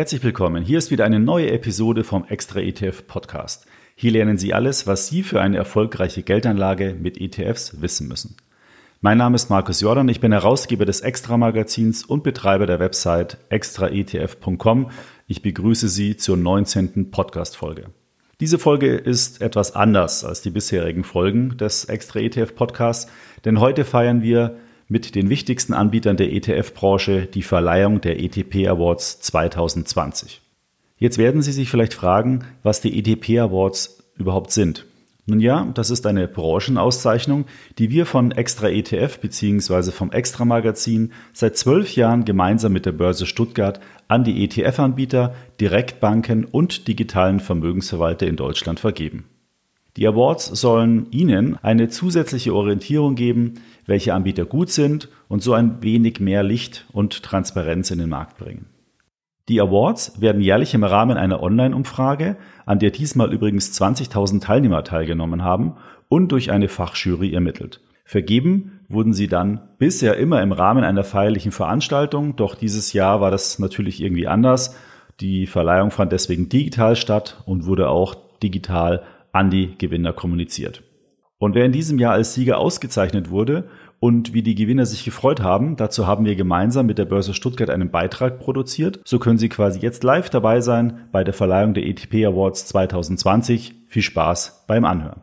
Herzlich willkommen. Hier ist wieder eine neue Episode vom Extra ETF Podcast. Hier lernen Sie alles, was Sie für eine erfolgreiche Geldanlage mit ETFs wissen müssen. Mein Name ist Markus Jordan, ich bin Herausgeber des Extra Magazins und Betreiber der Website extraetf.com. Ich begrüße Sie zur 19. Podcast Folge. Diese Folge ist etwas anders als die bisherigen Folgen des Extra ETF Podcasts, denn heute feiern wir mit den wichtigsten Anbietern der ETF-Branche die Verleihung der ETP Awards 2020. Jetzt werden Sie sich vielleicht fragen, was die ETP Awards überhaupt sind. Nun ja, das ist eine Branchenauszeichnung, die wir von Extra ETF bzw. vom Extra Magazin seit zwölf Jahren gemeinsam mit der Börse Stuttgart an die ETF-Anbieter, Direktbanken und digitalen Vermögensverwalter in Deutschland vergeben. Die Awards sollen Ihnen eine zusätzliche Orientierung geben, welche Anbieter gut sind und so ein wenig mehr Licht und Transparenz in den Markt bringen. Die Awards werden jährlich im Rahmen einer Online-Umfrage, an der diesmal übrigens 20.000 Teilnehmer teilgenommen haben, und durch eine Fachjury ermittelt. Vergeben wurden sie dann bisher immer im Rahmen einer feierlichen Veranstaltung, doch dieses Jahr war das natürlich irgendwie anders. Die Verleihung fand deswegen digital statt und wurde auch digital an die Gewinner kommuniziert. Und wer in diesem Jahr als Sieger ausgezeichnet wurde und wie die Gewinner sich gefreut haben, dazu haben wir gemeinsam mit der Börse Stuttgart einen Beitrag produziert. So können Sie quasi jetzt live dabei sein bei der Verleihung der ETP Awards 2020. Viel Spaß beim Anhören.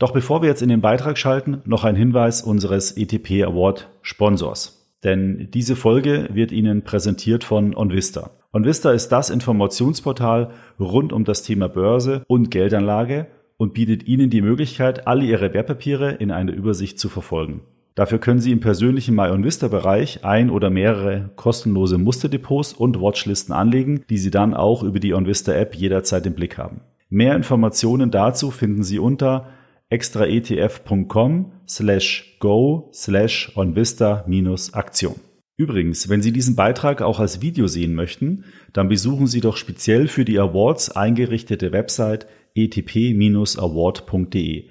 Doch bevor wir jetzt in den Beitrag schalten, noch ein Hinweis unseres ETP Award Sponsors. Denn diese Folge wird Ihnen präsentiert von OnVista. OnVista ist das Informationsportal rund um das Thema Börse und Geldanlage und bietet Ihnen die Möglichkeit, alle Ihre Wertpapiere in einer Übersicht zu verfolgen. Dafür können Sie im persönlichen MyOnVista-Bereich ein oder mehrere kostenlose Musterdepots und Watchlisten anlegen, die Sie dann auch über die OnVista-App jederzeit im Blick haben. Mehr Informationen dazu finden Sie unter extraetf.com slash go slash onvista-aktion. Übrigens, wenn Sie diesen Beitrag auch als Video sehen möchten, dann besuchen Sie doch speziell für die Awards eingerichtete Website etp-award.de.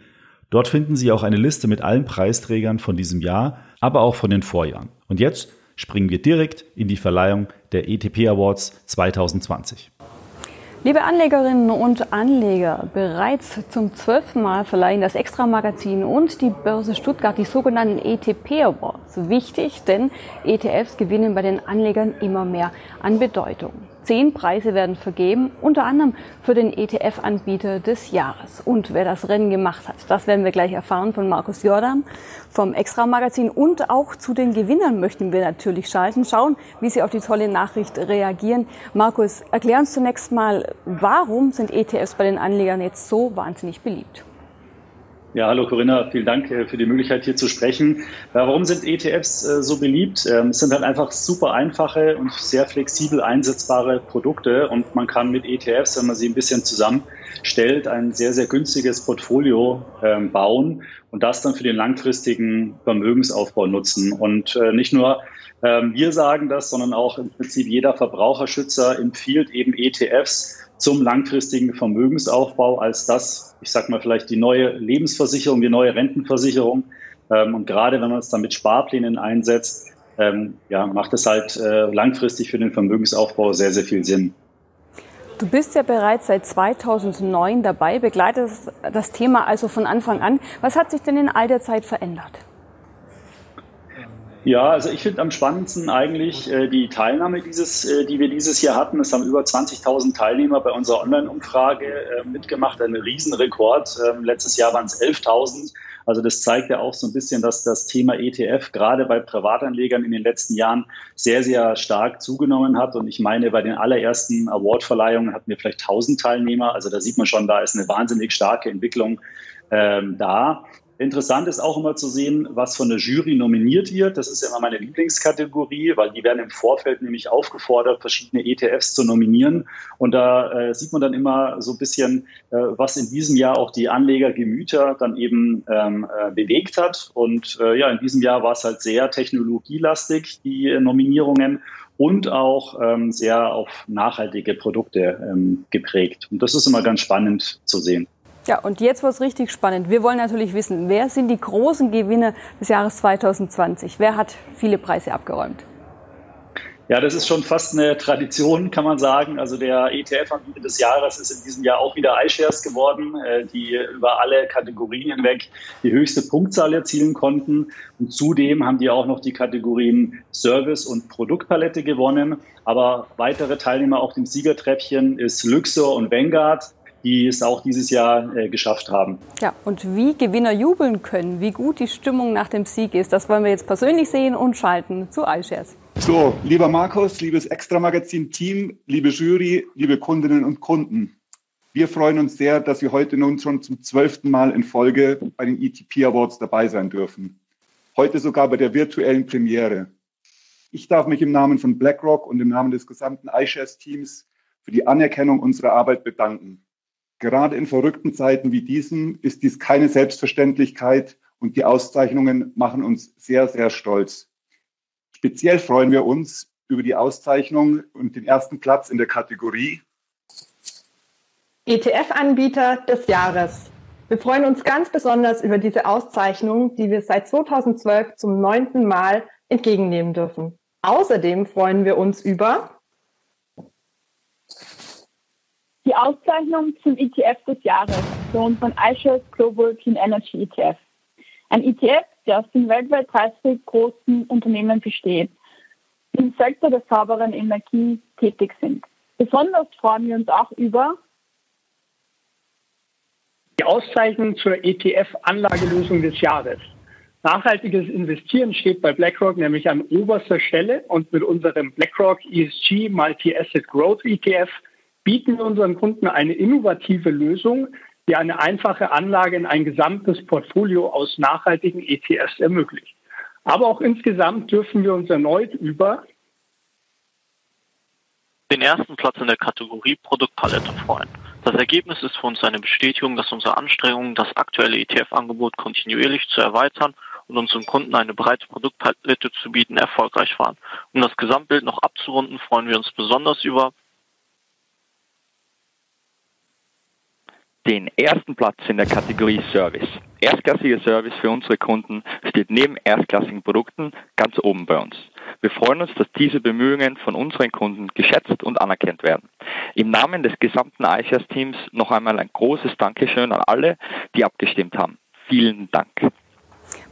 Dort finden Sie auch eine Liste mit allen Preisträgern von diesem Jahr, aber auch von den Vorjahren. Und jetzt springen wir direkt in die Verleihung der ETP Awards 2020. Liebe Anlegerinnen und Anleger, bereits zum zwölften Mal verleihen das Extra-Magazin und die Börse Stuttgart die sogenannten ETP Awards. Wichtig, denn ETFs gewinnen bei den Anlegern immer mehr an Bedeutung. Zehn Preise werden vergeben, unter anderem für den ETF-Anbieter des Jahres. Und wer das Rennen gemacht hat, das werden wir gleich erfahren von Markus Jordan vom Extra-Magazin. Und auch zu den Gewinnern möchten wir natürlich schalten, schauen, wie sie auf die tolle Nachricht reagieren. Markus, erklär uns zunächst mal, warum sind ETFs bei den Anlegern jetzt so wahnsinnig beliebt? Ja, hallo Corinna, vielen Dank äh, für die Möglichkeit hier zu sprechen. Warum sind ETFs äh, so beliebt? Ähm, es sind halt einfach super einfache und sehr flexibel einsetzbare Produkte und man kann mit ETFs, wenn man sie ein bisschen zusammenstellt, ein sehr, sehr günstiges Portfolio ähm, bauen und das dann für den langfristigen Vermögensaufbau nutzen. Und äh, nicht nur ähm, wir sagen das, sondern auch im Prinzip jeder Verbraucherschützer empfiehlt eben ETFs zum langfristigen Vermögensaufbau als das, ich sag mal vielleicht die neue Lebensversicherung, die neue Rentenversicherung. Ähm, und gerade wenn man es dann mit Sparplänen einsetzt, ähm, ja, macht es halt äh, langfristig für den Vermögensaufbau sehr, sehr viel Sinn. Du bist ja bereits seit 2009 dabei, begleitest das Thema also von Anfang an. Was hat sich denn in all der Zeit verändert? Ja, also ich finde am spannendsten eigentlich äh, die Teilnahme dieses, äh, die wir dieses Jahr hatten. Es haben über 20.000 Teilnehmer bei unserer Online-Umfrage äh, mitgemacht, ein Riesenrekord. Ähm, letztes Jahr waren es 11.000. Also das zeigt ja auch so ein bisschen, dass das Thema ETF gerade bei Privatanlegern in den letzten Jahren sehr, sehr stark zugenommen hat. Und ich meine, bei den allerersten Awardverleihungen hatten wir vielleicht 1000 Teilnehmer. Also da sieht man schon, da ist eine wahnsinnig starke Entwicklung ähm, da. Interessant ist auch immer zu sehen, was von der Jury nominiert wird. Das ist immer meine Lieblingskategorie, weil die werden im Vorfeld nämlich aufgefordert, verschiedene ETFs zu nominieren. Und da äh, sieht man dann immer so ein bisschen, äh, was in diesem Jahr auch die Anlegergemüter dann eben ähm, äh, bewegt hat. Und äh, ja, in diesem Jahr war es halt sehr technologielastig, die Nominierungen und auch ähm, sehr auf nachhaltige Produkte ähm, geprägt. Und das ist immer ganz spannend zu sehen. Ja, und jetzt wird es richtig spannend. Wir wollen natürlich wissen, wer sind die großen Gewinner des Jahres 2020? Wer hat viele Preise abgeräumt? Ja, das ist schon fast eine Tradition, kann man sagen. Also der ETF-Anbieter des Jahres ist in diesem Jahr auch wieder iShares geworden, äh, die über alle Kategorien hinweg die höchste Punktzahl erzielen konnten. Und zudem haben die auch noch die Kategorien Service und Produktpalette gewonnen. Aber weitere Teilnehmer auf dem Siegertreppchen ist Luxor und Vanguard die es auch dieses Jahr äh, geschafft haben. Ja, und wie Gewinner jubeln können, wie gut die Stimmung nach dem Sieg ist, das wollen wir jetzt persönlich sehen und schalten zu iShares. So, lieber Markus, liebes Extra-Magazin-Team, liebe Jury, liebe Kundinnen und Kunden. Wir freuen uns sehr, dass wir heute nun schon zum zwölften Mal in Folge bei den ETP Awards dabei sein dürfen. Heute sogar bei der virtuellen Premiere. Ich darf mich im Namen von BlackRock und im Namen des gesamten iShares-Teams für die Anerkennung unserer Arbeit bedanken. Gerade in verrückten Zeiten wie diesen ist dies keine Selbstverständlichkeit und die Auszeichnungen machen uns sehr, sehr stolz. Speziell freuen wir uns über die Auszeichnung und den ersten Platz in der Kategorie ETF-Anbieter des Jahres. Wir freuen uns ganz besonders über diese Auszeichnung, die wir seit 2012 zum neunten Mal entgegennehmen dürfen. Außerdem freuen wir uns über die Auszeichnung zum ETF des Jahres für unseren iShares Global Clean Energy ETF. Ein ETF, der aus den weltweit 30 großen Unternehmen besteht, die im Sektor der sauberen Energie tätig sind. Besonders freuen wir uns auch über die Auszeichnung zur ETF-Anlagelösung des Jahres. Nachhaltiges Investieren steht bei BlackRock nämlich an oberster Stelle und mit unserem BlackRock ESG Multi-Asset Growth ETF bieten wir unseren Kunden eine innovative Lösung, die eine einfache Anlage in ein gesamtes Portfolio aus nachhaltigen ETFs ermöglicht. Aber auch insgesamt dürfen wir uns erneut über den ersten Platz in der Kategorie Produktpalette freuen. Das Ergebnis ist für uns eine Bestätigung, dass unsere Anstrengungen, das aktuelle ETF-Angebot kontinuierlich zu erweitern und unseren Kunden eine breite Produktpalette zu bieten, erfolgreich waren. Um das Gesamtbild noch abzurunden, freuen wir uns besonders über den ersten Platz in der Kategorie Service. Erstklassiger Service für unsere Kunden steht neben erstklassigen Produkten ganz oben bei uns. Wir freuen uns, dass diese Bemühungen von unseren Kunden geschätzt und anerkannt werden. Im Namen des gesamten iShares-Teams noch einmal ein großes Dankeschön an alle, die abgestimmt haben. Vielen Dank.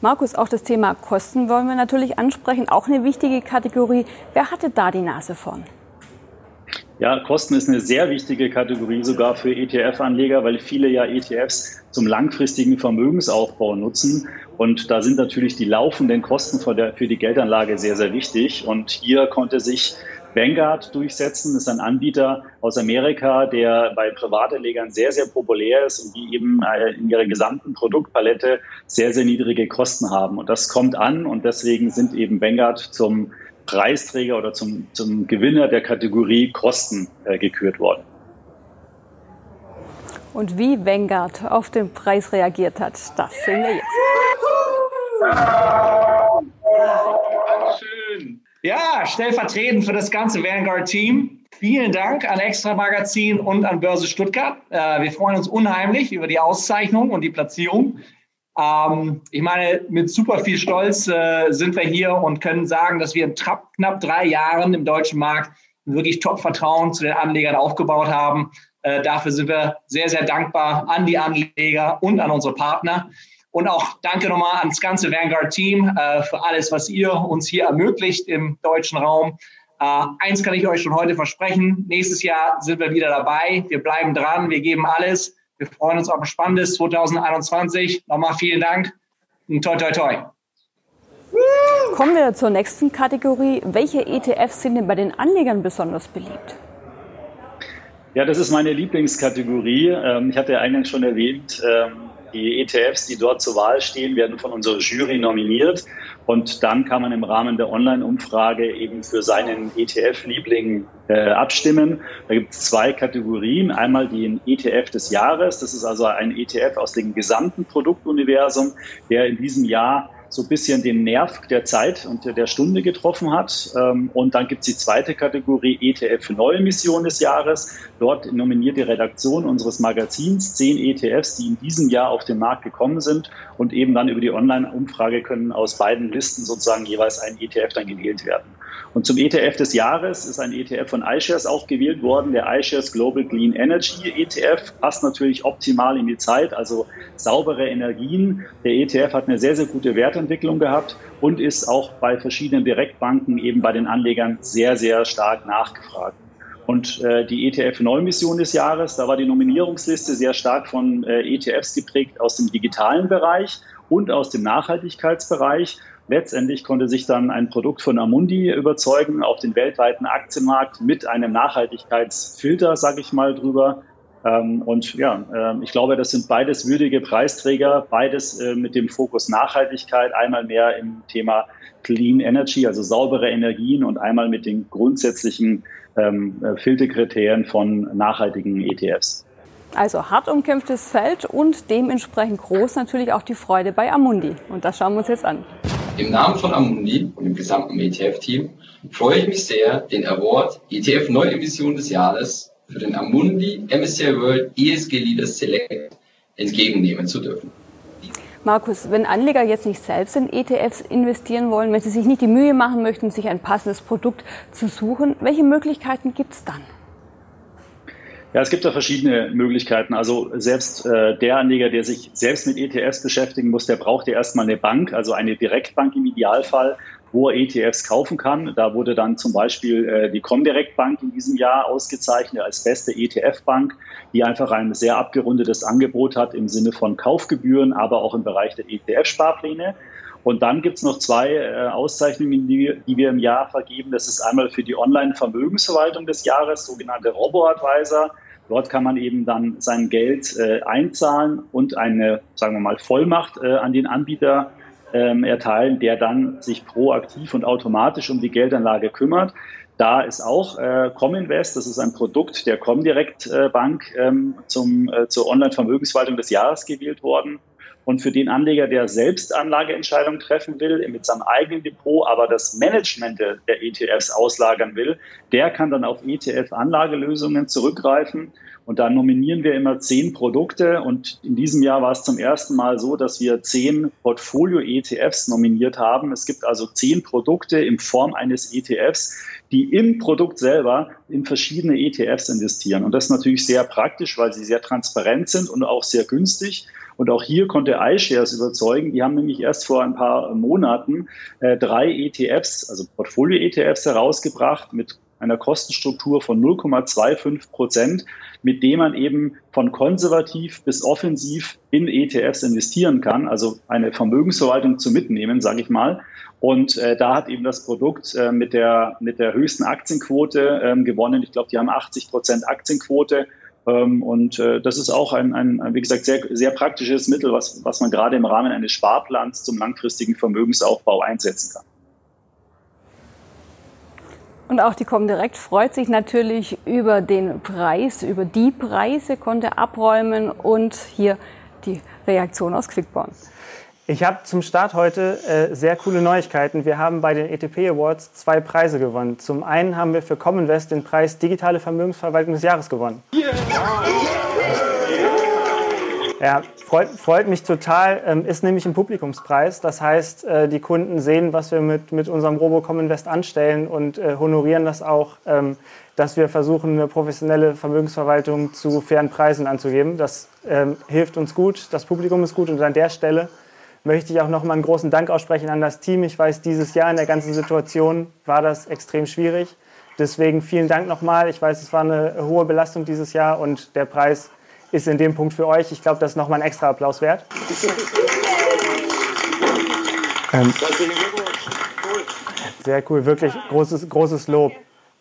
Markus, auch das Thema Kosten wollen wir natürlich ansprechen, auch eine wichtige Kategorie. Wer hatte da die Nase vorn? Ja, Kosten ist eine sehr wichtige Kategorie sogar für ETF-Anleger, weil viele ja ETFs zum langfristigen Vermögensaufbau nutzen. Und da sind natürlich die laufenden Kosten für, die Geldanlage sehr, sehr wichtig. Und hier konnte sich Vanguard durchsetzen. Das ist ein Anbieter aus Amerika, der bei Privatanlegern sehr, sehr populär ist und die eben äh, in ihrer gesamten Produktpalette sehr, sehr niedrige Kosten haben. Und das kommt an und deswegen sind eben Vanguard zum Preisträger oder zum, zum Gewinner der Kategorie Kosten äh, gekürt worden. Und wie Vanguard auf den Preis reagiert hat, das sehen wir jetzt. Dankeschön. Ja, stellvertretend für das ganze Vanguard-Team. Vielen Dank an Extra Magazin und an Börse Stuttgart. Äh, wir freuen uns unheimlich über die Auszeichnung und die Platzierung. Ähm, ich meine, mit super viel Stolz äh, sind wir hier und können sagen, dass wir in knapp drei Jahren im deutschen Markt wirklich Top-Vertrauen zu den Anlegern aufgebaut haben. Äh, dafür sind wir sehr, sehr dankbar an die Anleger und an unsere Partner. Und auch danke nochmal ans ganze Vanguard-Team äh, für alles, was ihr uns hier ermöglicht im deutschen Raum. Äh, eins kann ich euch schon heute versprechen. Nächstes Jahr sind wir wieder dabei. Wir bleiben dran. Wir geben alles. Wir freuen uns auf ein spannendes 2021. Nochmal vielen Dank und toi, toi, toi. Kommen wir zur nächsten Kategorie. Welche ETFs sind denn bei den Anlegern besonders beliebt? Ja, das ist meine Lieblingskategorie. Ähm, ich hatte ja eingangs schon erwähnt, ähm, die ETFs, die dort zur Wahl stehen, werden von unserer Jury nominiert. Und dann kann man im Rahmen der Online-Umfrage eben für seinen ETF-Liebling äh, abstimmen. Da gibt es zwei Kategorien. Einmal den ETF des Jahres. Das ist also ein ETF aus dem gesamten Produktuniversum, der in diesem Jahr so ein bisschen den Nerv der Zeit und der Stunde getroffen hat. Ähm, und dann gibt es die zweite Kategorie ETF für neue Mission des Jahres. Dort nominiert die Redaktion unseres Magazins zehn ETFs, die in diesem Jahr auf den Markt gekommen sind und eben dann über die Online-Umfrage können aus beiden Listen sozusagen jeweils ein ETF dann gewählt werden. Und zum ETF des Jahres ist ein ETF von iShares auch gewählt worden, der iShares Global Clean Energy ETF. Passt natürlich optimal in die Zeit, also saubere Energien. Der ETF hat eine sehr, sehr gute Wertentwicklung gehabt und ist auch bei verschiedenen Direktbanken eben bei den Anlegern sehr, sehr stark nachgefragt. Und äh, die ETF-Neumission des Jahres, da war die Nominierungsliste sehr stark von äh, ETFs geprägt aus dem digitalen Bereich und aus dem Nachhaltigkeitsbereich. Letztendlich konnte sich dann ein Produkt von Amundi überzeugen auf den weltweiten Aktienmarkt mit einem Nachhaltigkeitsfilter, sage ich mal, drüber. Ähm, und ja, äh, ich glaube, das sind beides würdige Preisträger, beides äh, mit dem Fokus Nachhaltigkeit, einmal mehr im Thema Clean Energy, also saubere Energien und einmal mit den grundsätzlichen ähm, äh, Filterkriterien von nachhaltigen ETFs. Also hart umkämpftes Feld und dementsprechend groß natürlich auch die Freude bei Amundi. Und das schauen wir uns jetzt an. Im Namen von Amundi und dem gesamten ETF-Team freue ich mich sehr, den Award ETF Neuemission des Jahres für den Amundi MSCI World ESG Leaders Select entgegennehmen zu dürfen. Markus, wenn Anleger jetzt nicht selbst in ETFs investieren wollen, wenn sie sich nicht die Mühe machen möchten, sich ein passendes Produkt zu suchen, welche Möglichkeiten gibt es dann? Ja, es gibt da verschiedene Möglichkeiten. Also selbst äh, der Anleger, der sich selbst mit ETFs beschäftigen muss, der braucht ja erstmal eine Bank, also eine Direktbank im Idealfall, wo er ETFs kaufen kann. Da wurde dann zum Beispiel äh, die Comdirect Bank in diesem Jahr ausgezeichnet als beste ETF-Bank, die einfach ein sehr abgerundetes Angebot hat im Sinne von Kaufgebühren, aber auch im Bereich der ETF-Sparpläne. Und dann gibt es noch zwei äh, Auszeichnungen, die, die, wir im Jahr vergeben. Das ist einmal für die Online-Vermögensverwaltung des Jahres, sogenannte Robo-Advisor. Dort kann man eben dann sein Geld äh, einzahlen und eine, sagen wir mal, Vollmacht äh, an den Anbieter ähm, erteilen, der dann sich proaktiv und automatisch um die Geldanlage kümmert. Da ist auch äh, Cominvest, das ist ein Produkt der Comdirect äh, Bank ähm, zum, äh, zur Online-Vermögensverwaltung des Jahres gewählt worden. Und für den Anleger, der selbst Anlageentscheidungen treffen will, mit seinem eigenen Depot, aber das Management der, ETFs auslagern will, der kann dann auf ETF-Anlagelösungen zurückgreifen. Und da nominieren wir immer zehn Produkte. Und in diesem Jahr war es zum ersten Mal so, dass wir zehn Portfolio-ETFs nominiert haben. Es gibt also zehn Produkte in Form eines ETFs, die im Produkt selber in verschiedene ETFs investieren. Und das ist natürlich sehr praktisch, weil sie sehr transparent sind und auch sehr günstig. Und auch hier konnte iShares überzeugen. Die haben nämlich erst vor ein paar Monaten äh, drei ETFs, also Portfolio-ETFs herausgebracht mit einer Kostenstruktur von 0,25 Prozent, mit dem man eben von konservativ bis offensiv in ETFs investieren kann, also eine Vermögensverwaltung zu mitnehmen, sage ich mal. Und äh, da hat eben das Produkt äh, mit, der, mit der höchsten Aktienquote ähm, gewonnen. Ich glaube, die haben 80 Prozent Aktienquote und äh, das ist auch ein, ein, wie gesagt, sehr, sehr praktisches Mittel, was, was man gerade im Rahmen eines Sparplans zum langfristigen Vermögensaufbau einsetzen kann. Und auch die Comdirect freut sich natürlich über den Preis, über die Preise, konnte abräumen und hier die Reaktion aus Quickborn. Ich habe zum Start heute äh, sehr coole Neuigkeiten. Wir haben bei den ETP Awards zwei Preise gewonnen. Zum einen haben wir für Commonvest den Preis Digitale Vermögensverwaltung des Jahres gewonnen. Yeah. Ja, freut, freut mich total. Ähm, ist nämlich ein Publikumspreis. Das heißt, äh, die Kunden sehen, was wir mit, mit unserem Robocom Invest anstellen und äh, honorieren das auch, ähm, dass wir versuchen, eine professionelle Vermögensverwaltung zu fairen Preisen anzugeben. Das ähm, hilft uns gut, das Publikum ist gut und an der Stelle möchte ich auch nochmal einen großen Dank aussprechen an das Team. Ich weiß, dieses Jahr in der ganzen Situation war das extrem schwierig. Deswegen vielen Dank nochmal. Ich weiß, es war eine hohe Belastung dieses Jahr und der Preis ist in dem Punkt für euch. Ich glaube, das ist nochmal ein extra Applaus wert. Ähm, sehr cool, wirklich großes, großes Lob.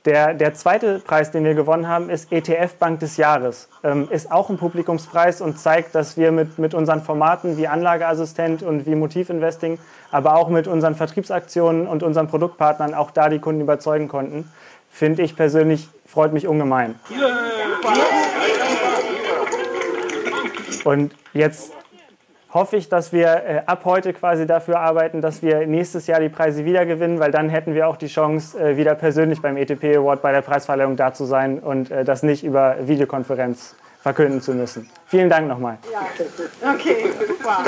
Der, der zweite Preis, den wir gewonnen haben, ist ETF Bank des Jahres. Ähm, ist auch ein Publikumspreis und zeigt, dass wir mit, mit unseren Formaten wie Anlageassistent und wie Motivinvesting, aber auch mit unseren Vertriebsaktionen und unseren Produktpartnern auch da die Kunden überzeugen konnten. Finde ich persönlich, freut mich ungemein. Und jetzt hoffe ich, dass wir äh, ab heute quasi dafür arbeiten, dass wir nächstes Jahr die Preise wieder gewinnen, weil dann hätten wir auch die Chance, äh, wieder persönlich beim ETP Award bei der Preisverleihung da zu sein und äh, das nicht über Videokonferenz verkünden zu müssen. Vielen Dank nochmal. Ja. Okay, super.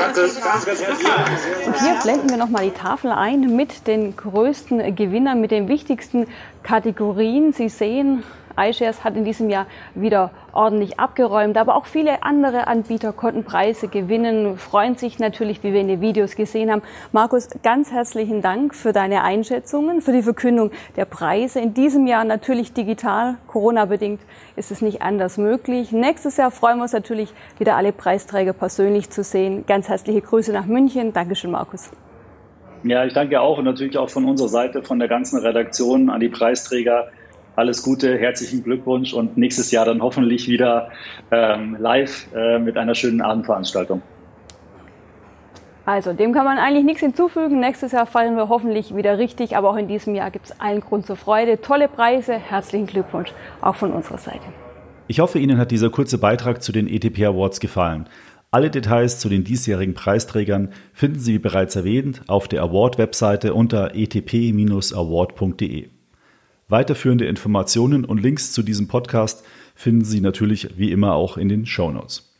Und hier blenden wir nochmal die Tafel ein mit den größten Gewinnern, mit den wichtigsten Kategorien. Sie sehen, iShares hat in diesem Jahr wieder ordentlich abgeräumt, aber auch viele andere Anbieter konnten Preise gewinnen, freuen sich natürlich, wie wir in den Videos gesehen haben. Markus, ganz herzlichen Dank für deine Einschätzungen, für die Verkündung der Preise. In diesem Jahr natürlich digital, Corona-bedingt ist es nicht anders möglich. Nächstes Jahr freuen wir uns natürlich, wieder alle Preisträger persönlich zu sehen. Ganz herzliche Grüße nach München. Dankeschön, Markus. Ja, ich danke auch und natürlich auch von unserer Seite, von der ganzen Redaktion an die Preisträger alles Gute, herzlichen Glückwunsch und nächstes Jahr dann hoffentlich wieder ähm, live äh, mit einer schönen Abendveranstaltung. Also, dem kann man eigentlich nichts hinzufügen. Nächstes Jahr fallen wir hoffentlich wieder richtig, aber auch in diesem Jahr gibt es allen Grund zur Freude. Tolle Preise, herzlichen Glückwunsch auch von unserer Seite. Ich hoffe, Ihnen hat dieser kurze Beitrag zu den ETP Awards gefallen. Alle Details zu den diesjährigen Preisträgern finden Sie, wie bereits erwähnt, auf der Award-Webseite unter etp-award.de. Weiterführende Informationen und Links zu diesem Podcast finden Sie natürlich wie immer auch in den Show Notes.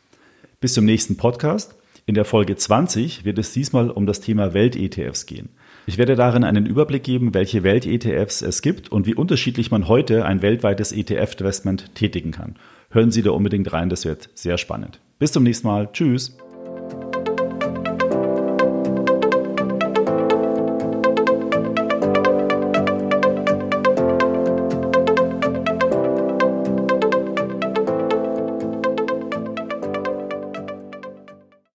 Bis zum nächsten Podcast. In der Folge 20 wird es diesmal um das Thema Welt-ETFs gehen. Ich werde darin einen Überblick geben, welche Welt-ETFs es gibt und wie unterschiedlich man heute ein weltweites ETF-Investment tätigen kann. Hören Sie da unbedingt rein, das wird sehr spannend. Bis zum nächsten Mal. Tschüss.